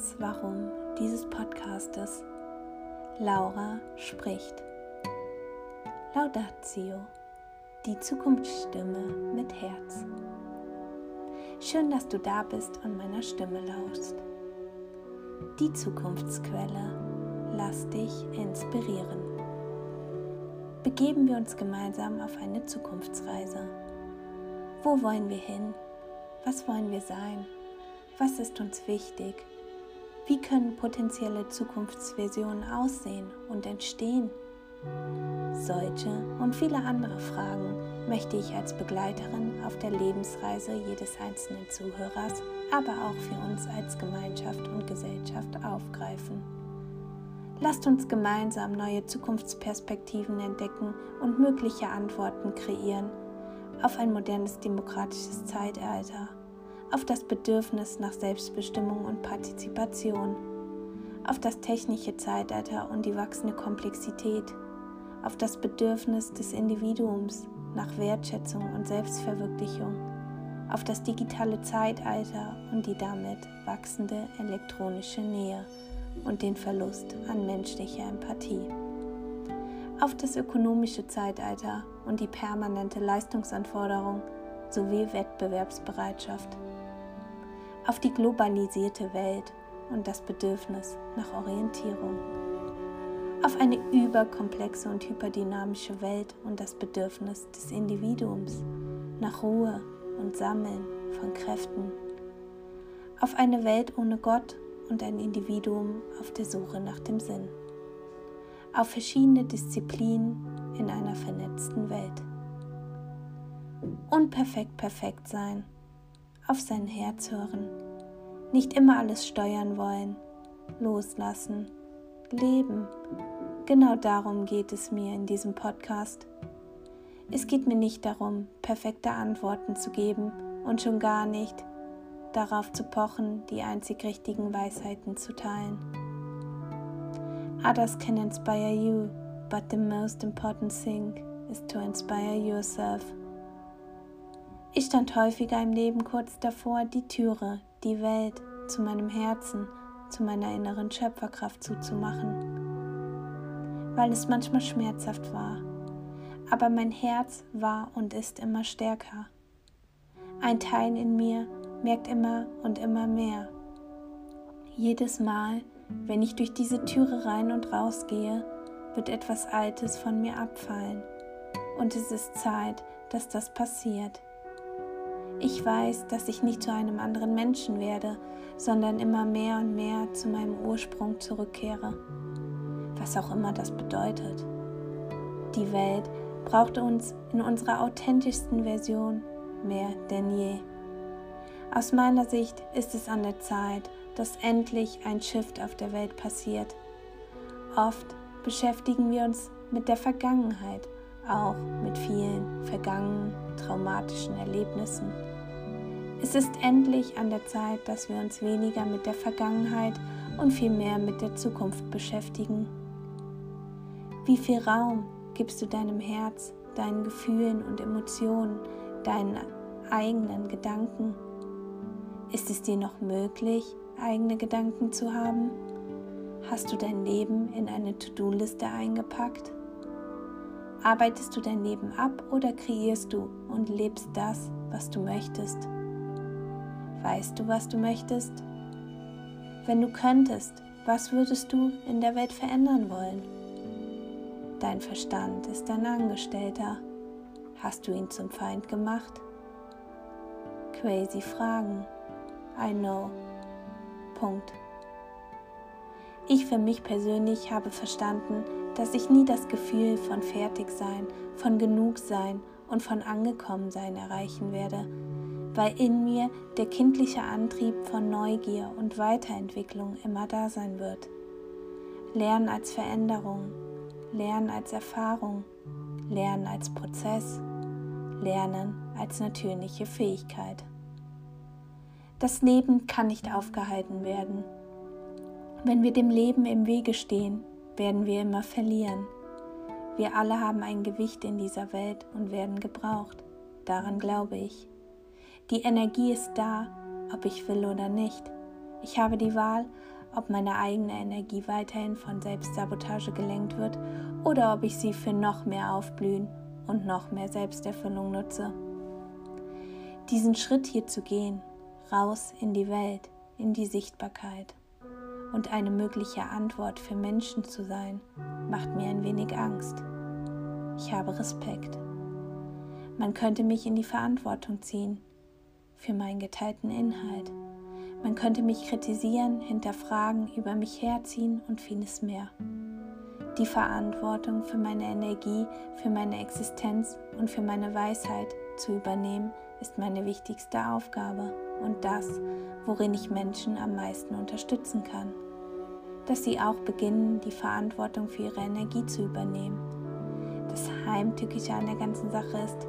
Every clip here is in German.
das Warum dieses Podcastes. Laura spricht. Laudatio, die Zukunftsstimme mit Herz. Schön, dass du da bist und meiner Stimme lauschst. Die Zukunftsquelle, lass dich inspirieren. Begeben wir uns gemeinsam auf eine Zukunftsreise. Wo wollen wir hin? Was wollen wir sein? Was ist uns wichtig? Wie können potenzielle Zukunftsvisionen aussehen und entstehen? Solche und viele andere Fragen möchte ich als Begleiterin auf der Lebensreise jedes einzelnen Zuhörers, aber auch für uns als Gemeinschaft und Gesellschaft aufgreifen. Lasst uns gemeinsam neue Zukunftsperspektiven entdecken und mögliche Antworten kreieren auf ein modernes demokratisches Zeitalter auf das Bedürfnis nach Selbstbestimmung und Partizipation, auf das technische Zeitalter und die wachsende Komplexität, auf das Bedürfnis des Individuums nach Wertschätzung und Selbstverwirklichung, auf das digitale Zeitalter und die damit wachsende elektronische Nähe und den Verlust an menschlicher Empathie, auf das ökonomische Zeitalter und die permanente Leistungsanforderung sowie Wettbewerbsbereitschaft auf die globalisierte Welt und das Bedürfnis nach Orientierung, auf eine überkomplexe und hyperdynamische Welt und das Bedürfnis des Individuums nach Ruhe und Sammeln von Kräften, auf eine Welt ohne Gott und ein Individuum auf der Suche nach dem Sinn, auf verschiedene Disziplinen in einer vernetzten Welt. Unperfekt perfekt sein auf sein Herz hören, nicht immer alles steuern wollen, loslassen, leben. Genau darum geht es mir in diesem Podcast. Es geht mir nicht darum, perfekte Antworten zu geben und schon gar nicht darauf zu pochen, die einzig richtigen Weisheiten zu teilen. Others can inspire you, but the most important thing is to inspire yourself. Ich stand häufiger im Leben kurz davor, die Türe, die Welt zu meinem Herzen, zu meiner inneren Schöpferkraft zuzumachen, weil es manchmal schmerzhaft war. Aber mein Herz war und ist immer stärker. Ein Teil in mir merkt immer und immer mehr. Jedes Mal, wenn ich durch diese Türe rein und raus gehe, wird etwas Altes von mir abfallen. Und es ist Zeit, dass das passiert. Ich weiß, dass ich nicht zu einem anderen Menschen werde, sondern immer mehr und mehr zu meinem Ursprung zurückkehre, was auch immer das bedeutet. Die Welt braucht uns in unserer authentischsten Version mehr denn je. Aus meiner Sicht ist es an der Zeit, dass endlich ein Shift auf der Welt passiert. Oft beschäftigen wir uns mit der Vergangenheit, auch mit vielen vergangenen traumatischen Erlebnissen. Es ist endlich an der Zeit, dass wir uns weniger mit der Vergangenheit und viel mehr mit der Zukunft beschäftigen. Wie viel Raum gibst du deinem Herz, deinen Gefühlen und Emotionen, deinen eigenen Gedanken? Ist es dir noch möglich, eigene Gedanken zu haben? Hast du dein Leben in eine To-Do-Liste eingepackt? Arbeitest du dein Leben ab oder kreierst du und lebst das, was du möchtest? Weißt du, was du möchtest? Wenn du könntest, was würdest du in der Welt verändern wollen? Dein Verstand ist dein Angestellter. Hast du ihn zum Feind gemacht? Crazy Fragen. I know. Punkt. Ich für mich persönlich habe verstanden, dass ich nie das Gefühl von Fertigsein, von Genugsein und von Angekommensein erreichen werde, weil in mir der kindliche Antrieb von Neugier und Weiterentwicklung immer da sein wird. Lernen als Veränderung, Lernen als Erfahrung, Lernen als Prozess, Lernen als natürliche Fähigkeit. Das Leben kann nicht aufgehalten werden. Wenn wir dem Leben im Wege stehen, werden wir immer verlieren. Wir alle haben ein Gewicht in dieser Welt und werden gebraucht. Daran glaube ich. Die Energie ist da, ob ich will oder nicht. Ich habe die Wahl, ob meine eigene Energie weiterhin von Selbstsabotage gelenkt wird oder ob ich sie für noch mehr Aufblühen und noch mehr Selbsterfüllung nutze. Diesen Schritt hier zu gehen, raus in die Welt, in die Sichtbarkeit und eine mögliche Antwort für Menschen zu sein, macht mir ein wenig Angst. Ich habe Respekt. Man könnte mich in die Verantwortung ziehen für meinen geteilten Inhalt. Man könnte mich kritisieren, hinterfragen, über mich herziehen und vieles mehr. Die Verantwortung für meine Energie, für meine Existenz und für meine Weisheit zu übernehmen, ist meine wichtigste Aufgabe und das, worin ich Menschen am meisten unterstützen kann. Dass sie auch beginnen, die Verantwortung für ihre Energie zu übernehmen. Das Heimtückische an der ganzen Sache ist,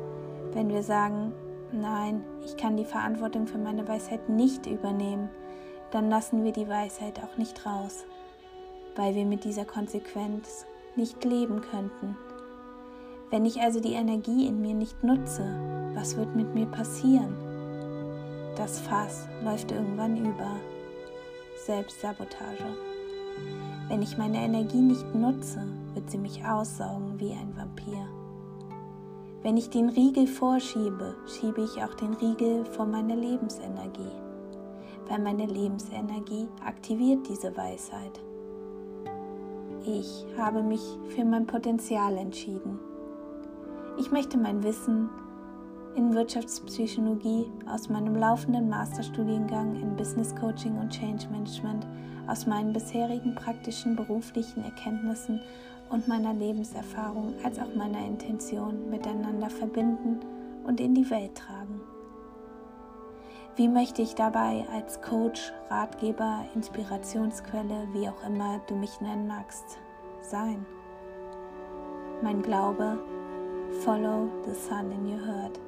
wenn wir sagen, nein, ich kann die Verantwortung für meine Weisheit nicht übernehmen, dann lassen wir die Weisheit auch nicht raus, weil wir mit dieser Konsequenz nicht leben könnten. Wenn ich also die Energie in mir nicht nutze, was wird mit mir passieren? Das Fass läuft irgendwann über. Selbstsabotage. Wenn ich meine Energie nicht nutze, wird sie mich aussaugen wie ein Vampir. Wenn ich den Riegel vorschiebe, schiebe ich auch den Riegel vor meiner Lebensenergie, weil meine Lebensenergie aktiviert diese Weisheit. Ich habe mich für mein Potenzial entschieden. Ich möchte mein Wissen in Wirtschaftspsychologie aus meinem laufenden Masterstudiengang in Business Coaching und Change Management, aus meinen bisherigen praktischen beruflichen Erkenntnissen und meiner Lebenserfahrung als auch meiner Intention miteinander verbinden und in die Welt tragen. Wie möchte ich dabei als Coach, Ratgeber, Inspirationsquelle, wie auch immer du mich nennen magst, sein? Mein Glaube, follow the sun in your heart.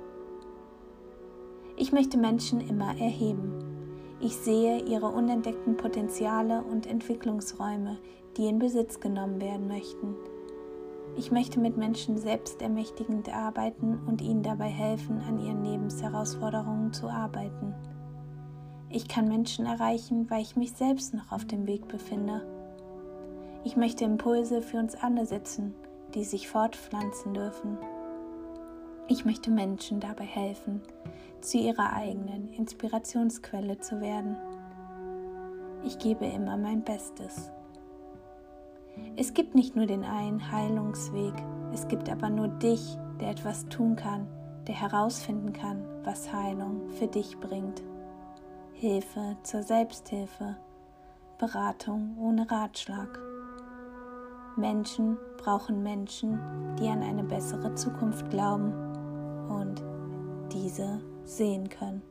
Ich möchte Menschen immer erheben. Ich sehe ihre unentdeckten Potenziale und Entwicklungsräume, die in Besitz genommen werden möchten. Ich möchte mit Menschen selbstermächtigend arbeiten und ihnen dabei helfen, an ihren Lebensherausforderungen zu arbeiten. Ich kann Menschen erreichen, weil ich mich selbst noch auf dem Weg befinde. Ich möchte Impulse für uns alle setzen, die sich fortpflanzen dürfen. Ich möchte Menschen dabei helfen, zu ihrer eigenen Inspirationsquelle zu werden. Ich gebe immer mein Bestes. Es gibt nicht nur den einen Heilungsweg, es gibt aber nur dich, der etwas tun kann, der herausfinden kann, was Heilung für dich bringt. Hilfe zur Selbsthilfe, Beratung ohne Ratschlag. Menschen brauchen Menschen, die an eine bessere Zukunft glauben und diese sehen können.